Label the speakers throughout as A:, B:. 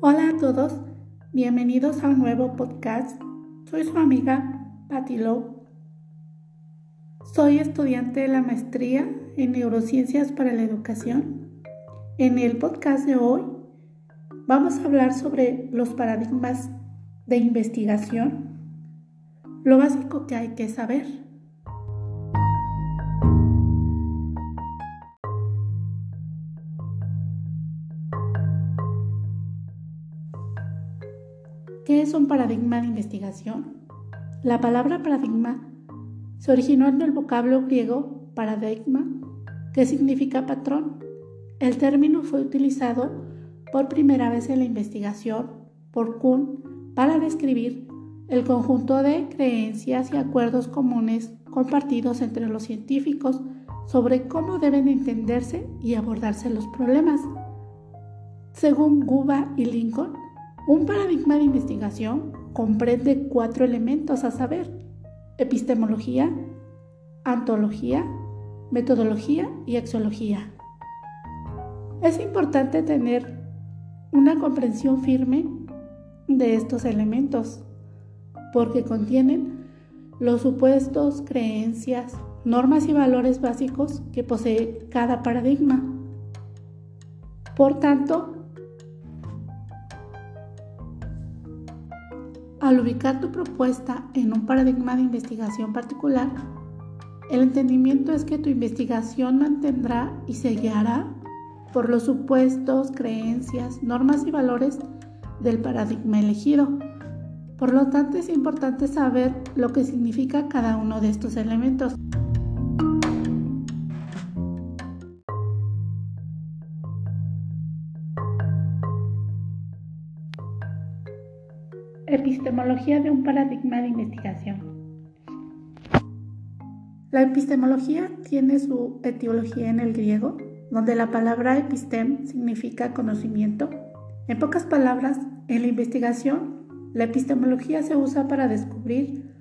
A: Hola a todos, bienvenidos a un nuevo podcast. Soy su amiga Patty Lowe. Soy estudiante de la maestría en neurociencias para la educación. En el podcast de hoy vamos a hablar sobre los paradigmas de investigación, lo básico que hay que saber. ¿Qué es un paradigma de investigación? La palabra paradigma se originó en el vocablo griego paradigma, que significa patrón. El término fue utilizado por primera vez en la investigación por Kuhn para describir el conjunto de creencias y acuerdos comunes compartidos entre los científicos sobre cómo deben entenderse y abordarse los problemas. Según Guba y Lincoln, un paradigma de investigación comprende cuatro elementos a saber, epistemología, antología, metodología y exología. Es importante tener una comprensión firme de estos elementos porque contienen los supuestos, creencias, normas y valores básicos que posee cada paradigma. Por tanto, Al ubicar tu propuesta en un paradigma de investigación particular, el entendimiento es que tu investigación mantendrá y se guiará por los supuestos, creencias, normas y valores del paradigma elegido. Por lo tanto, es importante saber lo que significa cada uno de estos elementos. Epistemología de un paradigma de investigación. La epistemología tiene su etiología en el griego, donde la palabra epistem significa conocimiento. En pocas palabras, en la investigación, la epistemología se usa para descubrir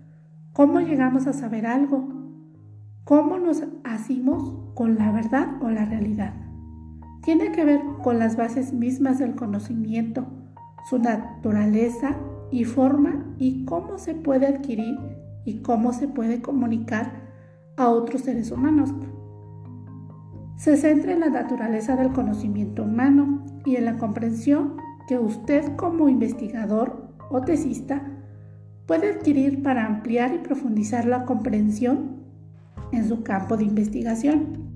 A: cómo llegamos a saber algo, cómo nos hacemos con la verdad o la realidad. Tiene que ver con las bases mismas del conocimiento, su naturaleza y forma y cómo se puede adquirir y cómo se puede comunicar a otros seres humanos. Se centra en la naturaleza del conocimiento humano y en la comprensión que usted como investigador o tesista puede adquirir para ampliar y profundizar la comprensión en su campo de investigación.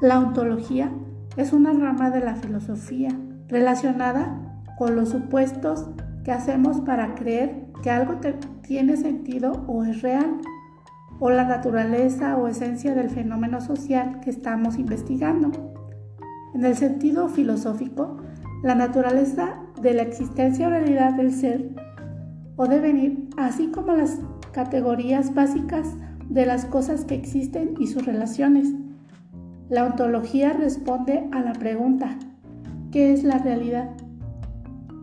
A: La ontología es una rama de la filosofía relacionada con los supuestos que hacemos para creer que algo tiene sentido o es real, o la naturaleza o esencia del fenómeno social que estamos investigando. En el sentido filosófico, la naturaleza de la existencia o realidad del ser o devenir, así como las categorías básicas de las cosas que existen y sus relaciones. La ontología responde a la pregunta, ¿qué es la realidad?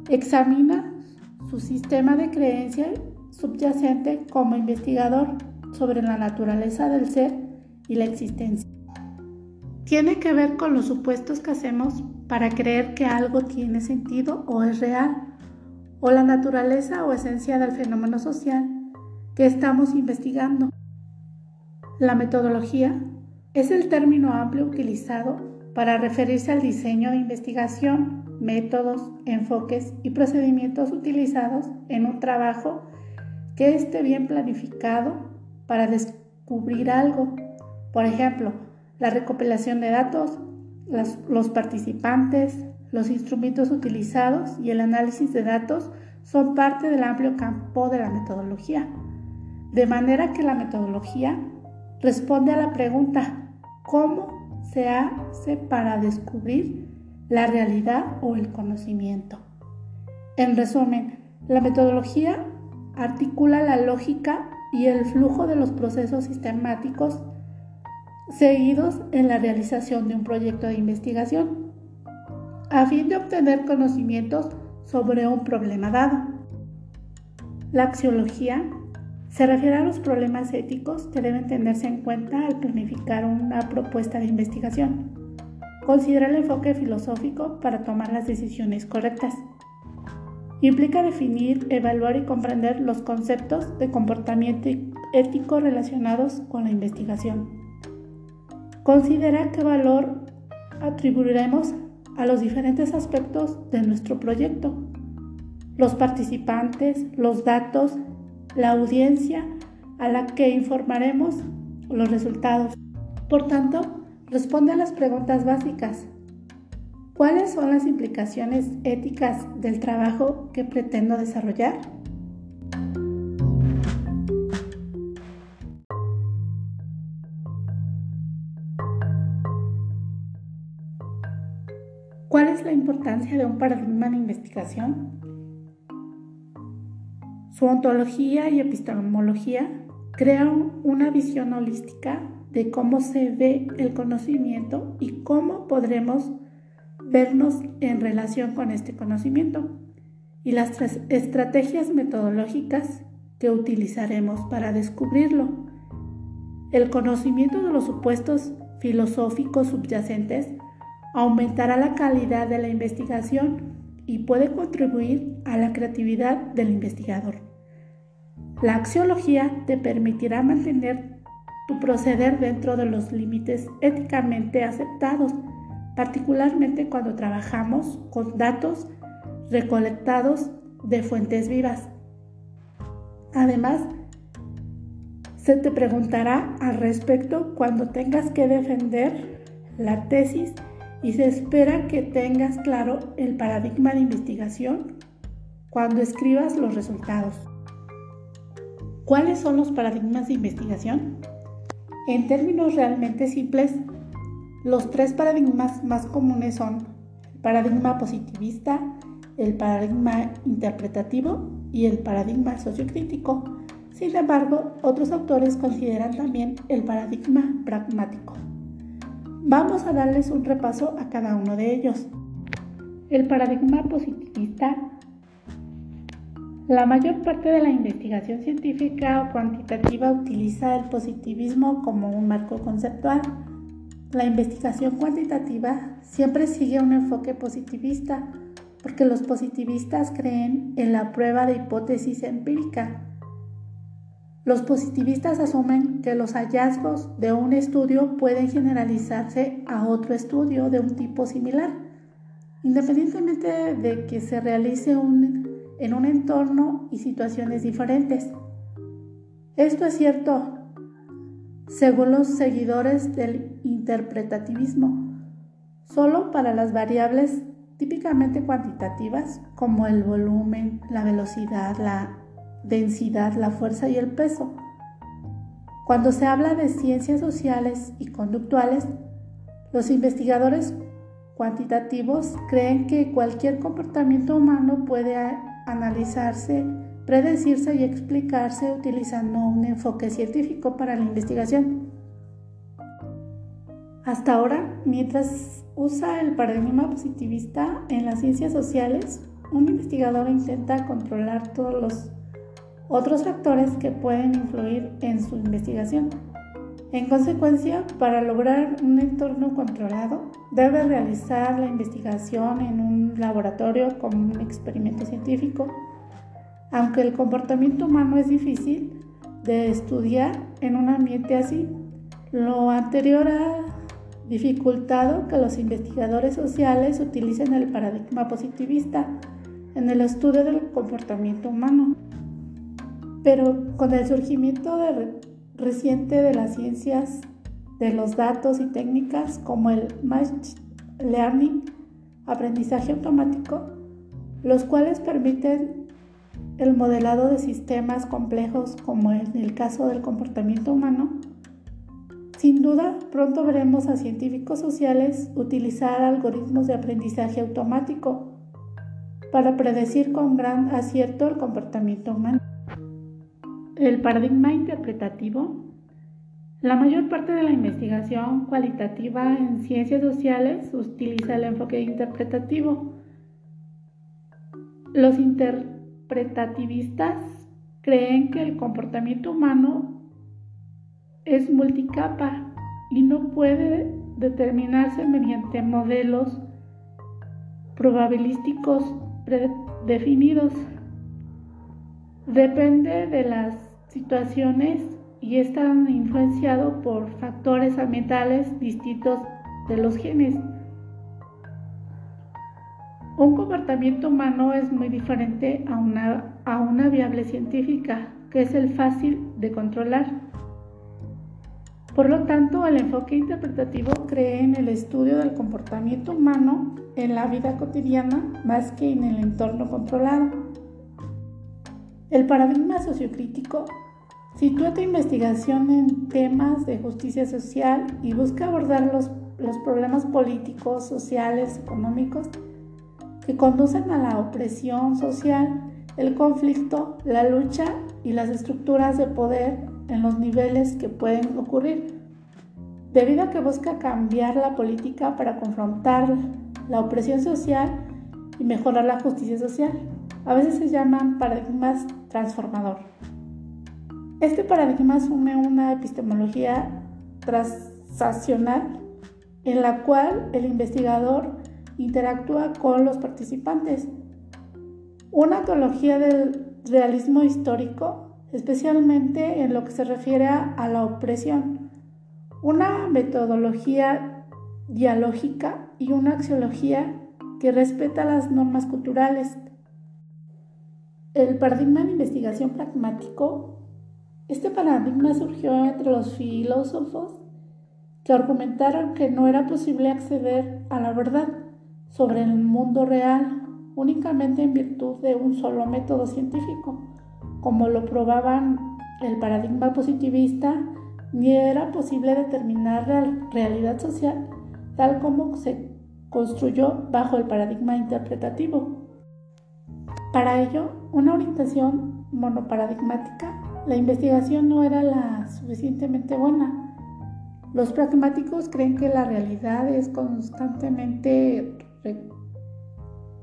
A: Examina su sistema de creencia subyacente como investigador sobre la naturaleza del ser y la existencia. Tiene que ver con los supuestos que hacemos para creer que algo tiene sentido o es real, o la naturaleza o esencia del fenómeno social que estamos investigando. La metodología es el término amplio utilizado para referirse al diseño de investigación métodos, enfoques y procedimientos utilizados en un trabajo que esté bien planificado para descubrir algo. Por ejemplo, la recopilación de datos, los participantes, los instrumentos utilizados y el análisis de datos son parte del amplio campo de la metodología. De manera que la metodología responde a la pregunta, ¿cómo se hace para descubrir la realidad o el conocimiento. En resumen, la metodología articula la lógica y el flujo de los procesos sistemáticos seguidos en la realización de un proyecto de investigación, a fin de obtener conocimientos sobre un problema dado. La axiología se refiere a los problemas éticos que deben tenerse en cuenta al planificar una propuesta de investigación. Considera el enfoque filosófico para tomar las decisiones correctas. Implica definir, evaluar y comprender los conceptos de comportamiento ético relacionados con la investigación. Considera qué valor atribuiremos a los diferentes aspectos de nuestro proyecto, los participantes, los datos, la audiencia a la que informaremos los resultados. Por tanto, responde a las preguntas básicas. ¿Cuáles son las implicaciones éticas del trabajo que pretendo desarrollar? ¿Cuál es la importancia de un paradigma de investigación? Su ontología y epistemología crean una visión holística de cómo se ve el conocimiento y cómo podremos vernos en relación con este conocimiento y las estrategias metodológicas que utilizaremos para descubrirlo. El conocimiento de los supuestos filosóficos subyacentes aumentará la calidad de la investigación y puede contribuir a la creatividad del investigador. La axiología te permitirá mantener tu proceder dentro de los límites éticamente aceptados particularmente cuando trabajamos con datos recolectados de fuentes vivas. Además, se te preguntará al respecto cuando tengas que defender la tesis y se espera que tengas claro el paradigma de investigación cuando escribas los resultados. ¿Cuáles son los paradigmas de investigación? En términos realmente simples, los tres paradigmas más comunes son el paradigma positivista, el paradigma interpretativo y el paradigma sociocrítico. Sin embargo, otros autores consideran también el paradigma pragmático. Vamos a darles un repaso a cada uno de ellos. El paradigma positivista. La mayor parte de la investigación científica o cuantitativa utiliza el positivismo como un marco conceptual la investigación cuantitativa siempre sigue un enfoque positivista porque los positivistas creen en la prueba de hipótesis empírica. Los positivistas asumen que los hallazgos de un estudio pueden generalizarse a otro estudio de un tipo similar, independientemente de que se realice en un entorno y situaciones diferentes. Esto es cierto según los seguidores del interpretativismo, solo para las variables típicamente cuantitativas como el volumen, la velocidad, la densidad, la fuerza y el peso. Cuando se habla de ciencias sociales y conductuales, los investigadores cuantitativos creen que cualquier comportamiento humano puede analizarse predecirse y explicarse utilizando un enfoque científico para la investigación. Hasta ahora, mientras usa el paradigma positivista en las ciencias sociales, un investigador intenta controlar todos los otros factores que pueden influir en su investigación. En consecuencia, para lograr un entorno controlado, debe realizar la investigación en un laboratorio como un experimento científico aunque el comportamiento humano es difícil de estudiar en un ambiente así, lo anterior ha dificultado que los investigadores sociales utilicen el paradigma positivista en el estudio del comportamiento humano. Pero con el surgimiento reciente de las ciencias de los datos y técnicas como el Machine Learning, aprendizaje automático, los cuales permiten el modelado de sistemas complejos como en el caso del comportamiento humano, sin duda pronto veremos a científicos sociales utilizar algoritmos de aprendizaje automático para predecir con gran acierto el comportamiento humano. El paradigma interpretativo. La mayor parte de la investigación cualitativa en ciencias sociales utiliza el enfoque interpretativo. Los inter interpretativistas creen que el comportamiento humano es multicapa y no puede determinarse mediante modelos probabilísticos definidos. Depende de las situaciones y están influenciados por factores ambientales distintos de los genes. Un comportamiento humano es muy diferente a una, a una viable científica, que es el fácil de controlar. Por lo tanto, el enfoque interpretativo cree en el estudio del comportamiento humano en la vida cotidiana más que en el entorno controlado. El paradigma sociocrítico sitúa tu investigación en temas de justicia social y busca abordar los, problemas políticos, sociales, económicos que conducen a la opresión social, el conflicto, la lucha y las estructuras de poder en los niveles que pueden ocurrir, debido a que busca cambiar la política para confrontar la opresión social y mejorar la justicia social. A veces se llaman paradigmas transformador. Este paradigma asume una epistemología transaccional en la cual el investigador interactúa con los participantes. Una antología del realismo histórico, especialmente en lo que se refiere a la opresión. Una metodología dialógica y una axiología que respeta las normas culturales. El paradigma de investigación pragmático. Este paradigma surgió entre los filósofos que argumentaron que no era posible acceder a la verdad sobre el mundo real únicamente en virtud de un solo método científico, como lo probaban el paradigma positivista, ni era posible determinar la realidad social tal como se construyó bajo el paradigma interpretativo. Para ello, una orientación monoparadigmática, la investigación no era la suficientemente buena. Los pragmáticos creen que la realidad es constantemente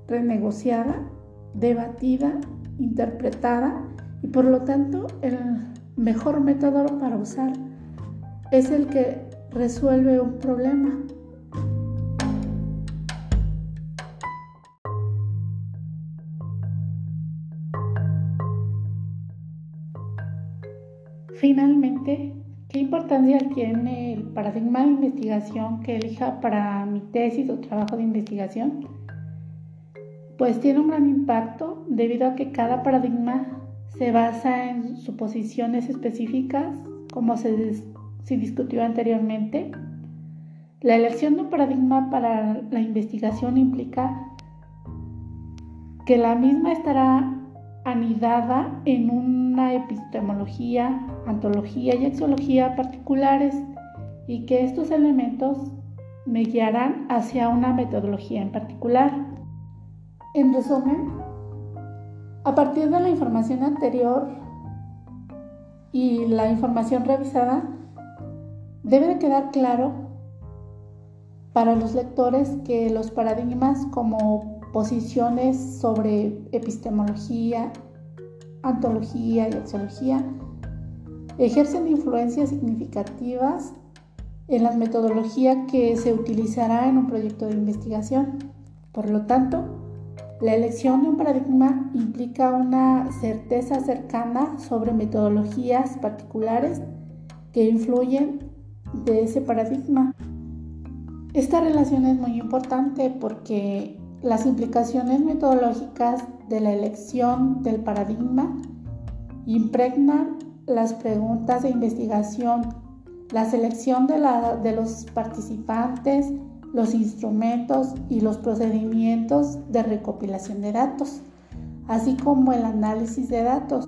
A: renegociada, debatida, interpretada y por lo tanto el mejor método para usar es el que resuelve un problema. Finalmente, ¿qué importancia tiene el paradigma de investigación que elija para mi tesis o trabajo de investigación? pues tiene un gran impacto debido a que cada paradigma se basa en suposiciones específicas, como se, discutió anteriormente. La elección de un paradigma para la investigación implica que la misma estará anidada en una epistemología, antología y axiología particulares y que estos elementos me guiarán hacia una metodología en particular. En resumen, a partir de la información anterior y la información revisada, debe de quedar claro para los lectores que los paradigmas como posiciones sobre epistemología, antología y axiología ejercen influencias significativas en la metodología que se utilizará en un proyecto de investigación. Por lo tanto, la elección de un paradigma implica una certeza cercana sobre metodologías particulares que influyen de ese paradigma. Esta relación es muy importante porque las implicaciones metodológicas de la elección del paradigma impregnan las preguntas de investigación, la selección de, los participantes, los instrumentos y los procedimientos de recopilación de datos, así como el análisis de datos.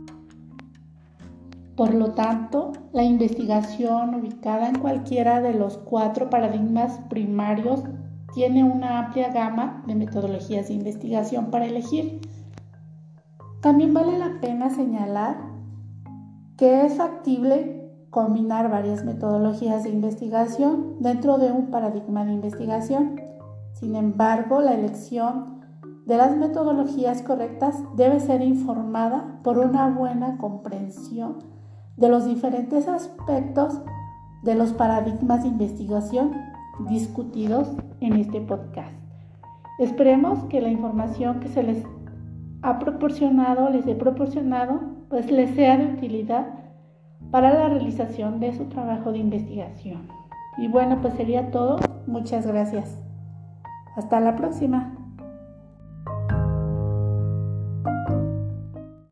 A: Por lo tanto, la investigación ubicada en cualquiera de los cuatro paradigmas primarios tiene una amplia gama de metodologías de investigación para elegir. También vale la pena señalar que es factible combinar varias metodologías de investigación dentro de un paradigma de investigación. Sin embargo, la elección de las metodologías correctas debe ser informada por una buena comprensión de los diferentes aspectos de los paradigmas de investigación discutidos en este podcast. Esperemos que la información que se les ha proporcionado, les he proporcionado, pues les sea de utilidad para la realización de su trabajo de investigación. Y bueno, pues sería todo. Muchas gracias. Hasta la próxima.